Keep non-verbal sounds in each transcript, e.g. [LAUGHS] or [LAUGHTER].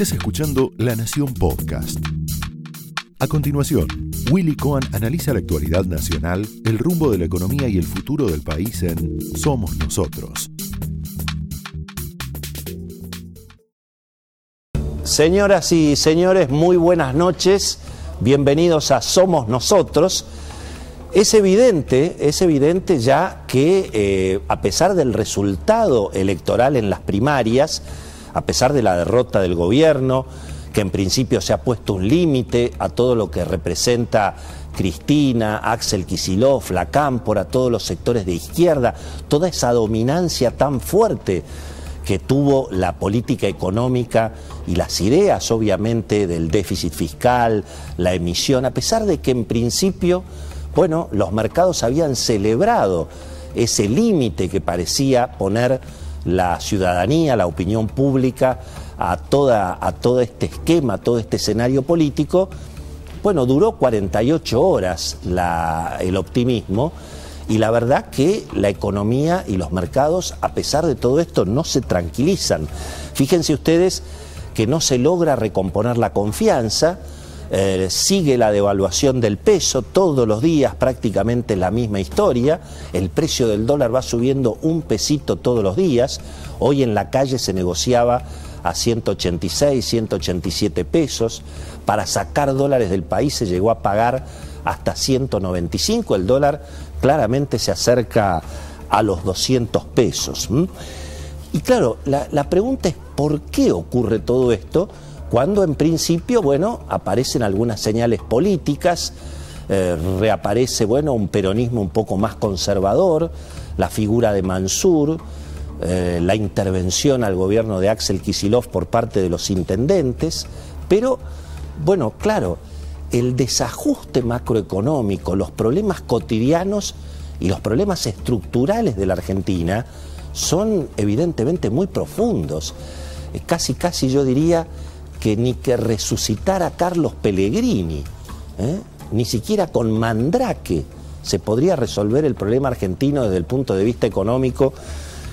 Estás escuchando La Nación Podcast. A continuación, Willy Cohen analiza la actualidad nacional, el rumbo de la economía y el futuro del país en Somos Nosotros. Señoras y señores, muy buenas noches. Bienvenidos a Somos Nosotros. Es evidente, es evidente ya que eh, a pesar del resultado electoral en las primarias, a pesar de la derrota del gobierno, que en principio se ha puesto un límite a todo lo que representa Cristina, Axel Kisilov, la Cámpora, todos los sectores de izquierda, toda esa dominancia tan fuerte que tuvo la política económica y las ideas, obviamente, del déficit fiscal, la emisión, a pesar de que en principio, bueno, los mercados habían celebrado ese límite que parecía poner la ciudadanía, la opinión pública a, toda, a todo este esquema, a todo este escenario político, bueno, duró 48 horas el optimismo y la verdad que la economía y los mercados, a pesar de todo esto, no se tranquilizan. Fíjense ustedes que no se logra recomponer la confianza, eh, sigue la devaluación del peso, todos los días prácticamente la misma historia, el precio del dólar va subiendo un pesito todos los días, hoy en la calle se negociaba a 186, 187 pesos, para sacar dólares del país se llegó a pagar hasta 195, el dólar claramente se acerca a los 200 pesos. Y claro, la, pregunta es ¿por qué ocurre todo esto? Cuando en principio, bueno, aparecen algunas señales políticas, eh, reaparece, bueno, un peronismo un poco más conservador, la figura de Mansur, eh, la intervención al gobierno de Axel Kisilov por parte de los intendentes, pero, bueno, claro, el desajuste macroeconómico, los problemas cotidianos y los problemas estructurales de la Argentina son evidentemente muy profundos. Eh, casi, casi yo diría que ni que resucitar a Carlos Pellegrini, ¿eh? ni siquiera con Mandrake se podría resolver el problema argentino desde el punto de vista económico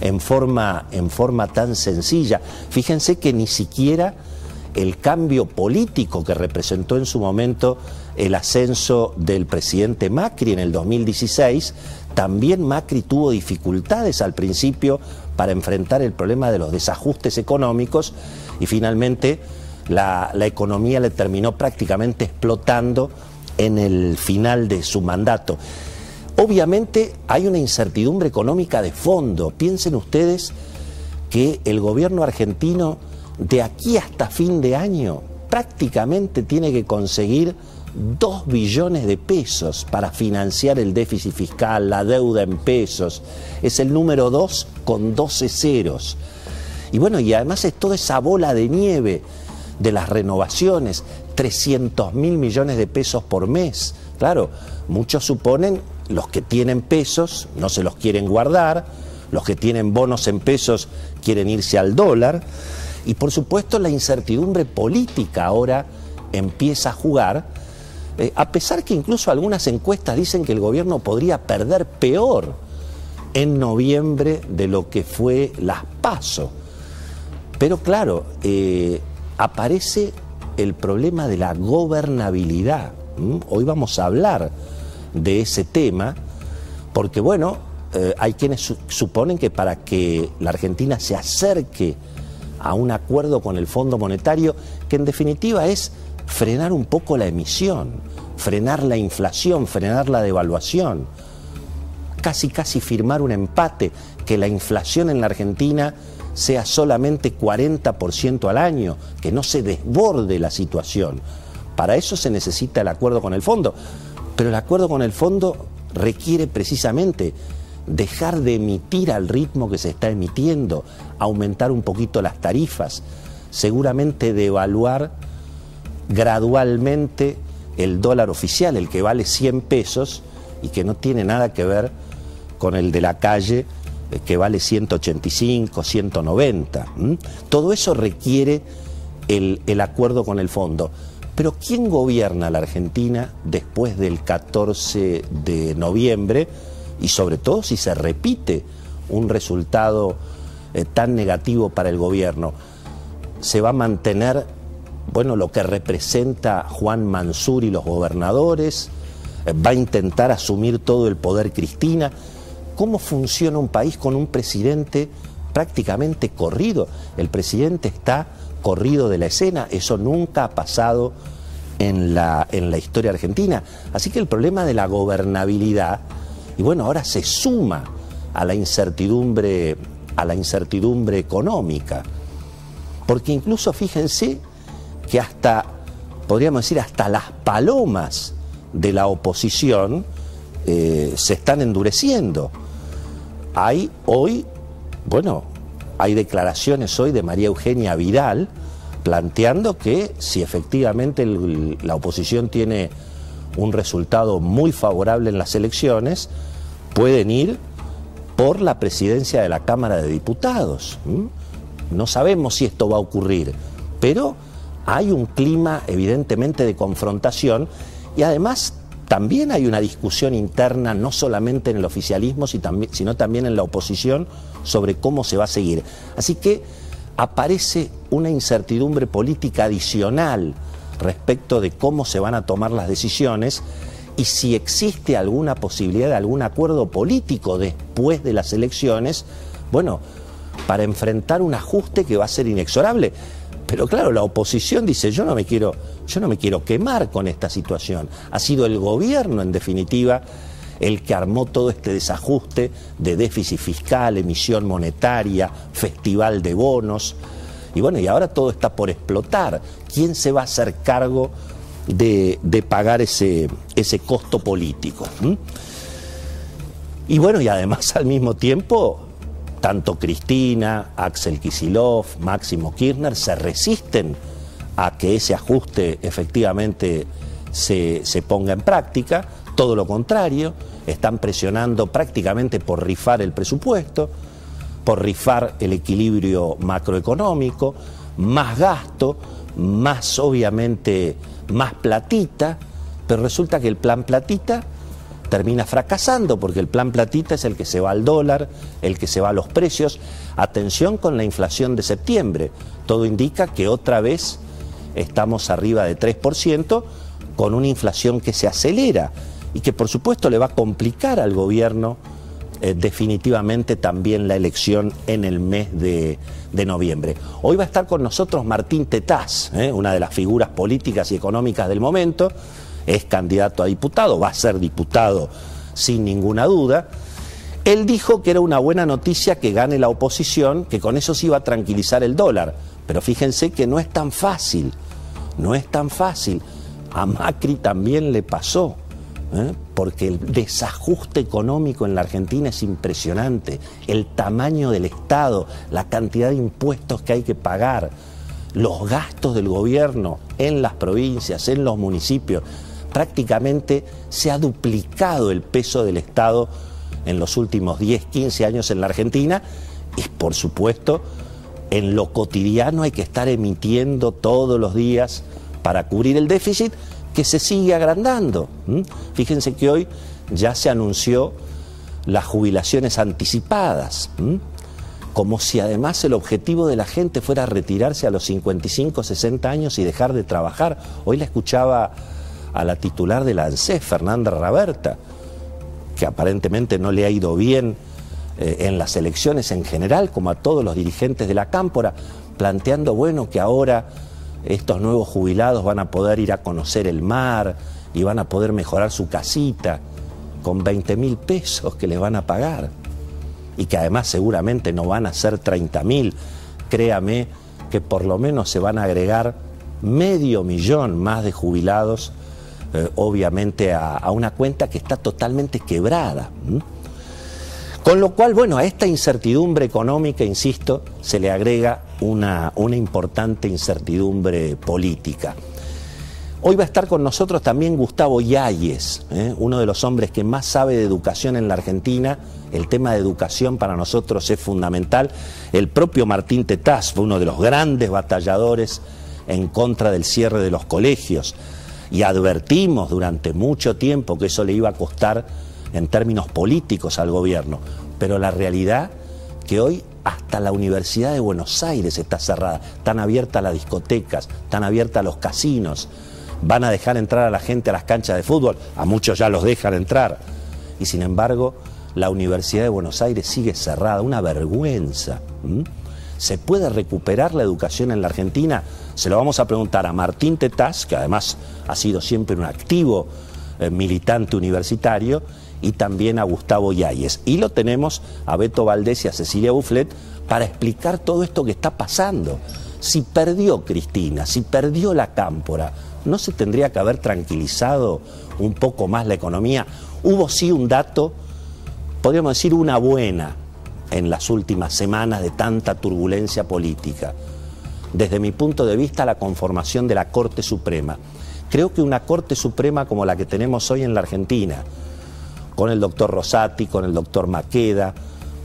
en forma, en forma tan sencilla. Fíjense que ni siquiera el cambio político que representó en su momento el ascenso del presidente Macri en el 2016, también Macri tuvo dificultades al principio para enfrentar el problema de los desajustes económicos y finalmente la, economía le terminó prácticamente explotando en el final de su mandato. Obviamente hay una incertidumbre económica de fondo. Piensen ustedes que el gobierno argentino de aquí hasta fin de año prácticamente tiene que conseguir 2 billones de pesos para financiar el déficit fiscal, la deuda en pesos. Es el número 2 con 12 ceros. Y bueno, y además es toda esa bola de nieve de las renovaciones, 300 mil millones de pesos por mes. Claro, muchos suponen, los que tienen pesos no se los quieren guardar, los que tienen bonos en pesos quieren irse al dólar. Y por supuesto la incertidumbre política ahora empieza a jugar, eh, a pesar que incluso algunas encuestas dicen que el gobierno podría perder peor en noviembre de lo que fue las PASO. Pero claro, eh, aparece el problema de la gobernabilidad. Hoy vamos a hablar de ese tema, porque bueno, eh, hay quienes suponen que para que la Argentina se acerque a un acuerdo con el Fondo Monetario que en definitiva es frenar un poco la emisión, frenar la inflación, frenar la devaluación, casi casi firmar un empate, que la inflación en la Argentina sea solamente 40% al año, que no se desborde la situación. Para eso se necesita el acuerdo con el fondo, pero el acuerdo con el fondo requiere precisamente dejar de emitir al ritmo que se está emitiendo, aumentar un poquito las tarifas, seguramente devaluar gradualmente el dólar oficial, el que vale 100 pesos y que no tiene nada que ver con el de la calle que vale 185, 190. Todo eso requiere el, el acuerdo con el fondo. Pero ¿quién gobierna la Argentina después del 14 de noviembre? y sobre todo si se repite un resultado eh, tan negativo para el gobierno. se va a mantener, bueno, lo que representa Juan Mansur y los gobernadores, eh, va a intentar asumir todo el poder Cristina. ¿Cómo funciona un país con un presidente prácticamente corrido? El presidente está corrido de la escena, eso nunca ha pasado en la, en la historia argentina. Así que el problema de la gobernabilidad, y bueno, ahora se suma a la incertidumbre, a la incertidumbre económica. Porque incluso fíjense que hasta, podríamos decir, hasta las palomas de la oposición eh, se están endureciendo. Hay hoy, bueno, hay declaraciones hoy de María Eugenia Vidal planteando que si efectivamente la oposición tiene un resultado muy favorable en las elecciones, pueden ir por la presidencia de la Cámara de Diputados. No sabemos si esto va a ocurrir, pero hay un clima evidentemente de confrontación y además también hay una discusión interna, no solamente en el oficialismo, sino también en la oposición, sobre cómo se va a seguir. Así que aparece una incertidumbre política adicional respecto de cómo se van a tomar las decisiones y si existe alguna posibilidad de algún acuerdo político después de las elecciones, bueno, para enfrentar un ajuste que va a ser inexorable. Pero claro, la oposición dice, yo no me quiero, yo no me quiero quemar con esta situación. Ha sido el gobierno, en definitiva, el que armó todo este desajuste de déficit fiscal, emisión monetaria, festival de bonos. Y bueno, y ahora todo está por explotar. ¿Quién se va a hacer cargo de, pagar ese, ese costo político? ¿Mm? Y bueno, y además [LAUGHS] al mismo tiempo tanto Cristina, Axel Kisilov, Máximo Kirchner se resisten a que ese ajuste efectivamente se, ponga en práctica, todo lo contrario, están presionando prácticamente por rifar el presupuesto, por rifar el equilibrio macroeconómico, más gasto, más obviamente más platita, pero resulta que el plan platita termina fracasando porque el plan platita es el que se va al dólar, el que se va a los precios. Atención con la inflación de septiembre. Todo indica que otra vez estamos arriba de 3% con una inflación que se acelera y que por supuesto le va a complicar al gobierno eh, definitivamente también la elección en el mes de, noviembre. Hoy va a estar con nosotros Martín Tetaz, eh, una de las figuras políticas y económicas del momento es candidato a diputado, va a ser diputado sin ninguna duda. Él dijo que era una buena noticia que gane la oposición, que con eso se iba a tranquilizar el dólar. Pero fíjense que no es tan fácil, no es tan fácil. A Macri también le pasó, ¿eh? porque el desajuste económico en la Argentina es impresionante. El tamaño del Estado, la cantidad de impuestos que hay que pagar, los gastos del gobierno en las provincias, en los municipios prácticamente se ha duplicado el peso del Estado en los últimos 10, 15 años en la Argentina y por supuesto en lo cotidiano hay que estar emitiendo todos los días para cubrir el déficit que se sigue agrandando. Fíjense que hoy ya se anunció las jubilaciones anticipadas, como si además el objetivo de la gente fuera retirarse a los 55, 60 años y dejar de trabajar. Hoy la escuchaba a la titular de la Fernanda Raberta, que aparentemente no le ha ido bien eh, en las elecciones en general, como a todos los dirigentes de la Cámpora, planteando, bueno, que ahora estos nuevos jubilados van a poder ir a conocer el mar y van a poder mejorar su casita con 20 mil pesos que les van a pagar. Y que además seguramente no van a ser 30 mil, créame que por lo menos se van a agregar medio millón más de jubilados eh, obviamente a, una cuenta que está totalmente quebrada. Con lo cual, bueno, a esta incertidumbre económica, insisto, se le agrega una, una importante incertidumbre política. Hoy va a estar con nosotros también Gustavo Yáñez, ¿eh? uno de los hombres que más sabe de educación en la Argentina. El tema de educación para nosotros es fundamental. El propio Martín Tetaz fue uno de los grandes batalladores en contra del cierre de los colegios y advertimos durante mucho tiempo que eso le iba a costar en términos políticos al gobierno. Pero la realidad que hoy hasta la Universidad de Buenos Aires está cerrada. Están abiertas las discotecas, están abiertas los casinos. Van a dejar entrar a la gente a las canchas de fútbol. A muchos ya los dejan entrar. Y sin embargo, la Universidad de Buenos Aires sigue cerrada. Una vergüenza. ¿Se puede recuperar la educación en la Argentina? Se lo vamos a preguntar a Martín Tetaz, que además ha sido siempre un activo eh, militante universitario, y también a Gustavo Yáñez. Y lo tenemos a Beto Valdés y a Cecilia Bufflet para explicar todo esto que está pasando. Si perdió Cristina, si perdió la cámpora, ¿no se tendría que haber tranquilizado un poco más la economía? Hubo sí un dato, podríamos decir una buena, en las últimas semanas de tanta turbulencia política. Desde mi punto de vista, la conformación de la Corte Suprema. Creo que una Corte Suprema como la que tenemos hoy en la Argentina, con el doctor Rosati, con el doctor Maqueda,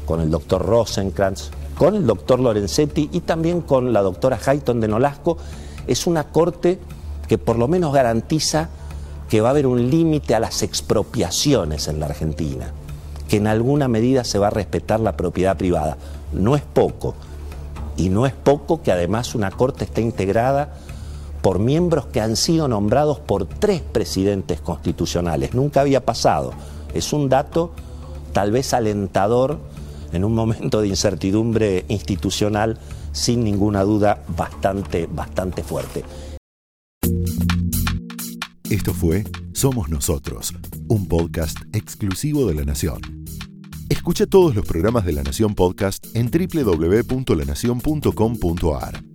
con el doctor Rosenkrantz, con el doctor Lorenzetti y también con la doctora Hayton de Nolasco, es una corte que por lo menos garantiza que va a haber un límite a las expropiaciones en la Argentina, que en alguna medida se va a respetar la propiedad privada. No es poco, y no es poco que además una corte esté integrada por miembros que han sido nombrados por tres presidentes constitucionales. Nunca había pasado es un dato tal vez alentador en un momento de incertidumbre institucional, sin ninguna duda, bastante, bastante fuerte. Esto fue Somos Nosotros, un podcast exclusivo de La Nación. Escucha todos los programas de La Nación Podcast en www.lanacion.com.ar.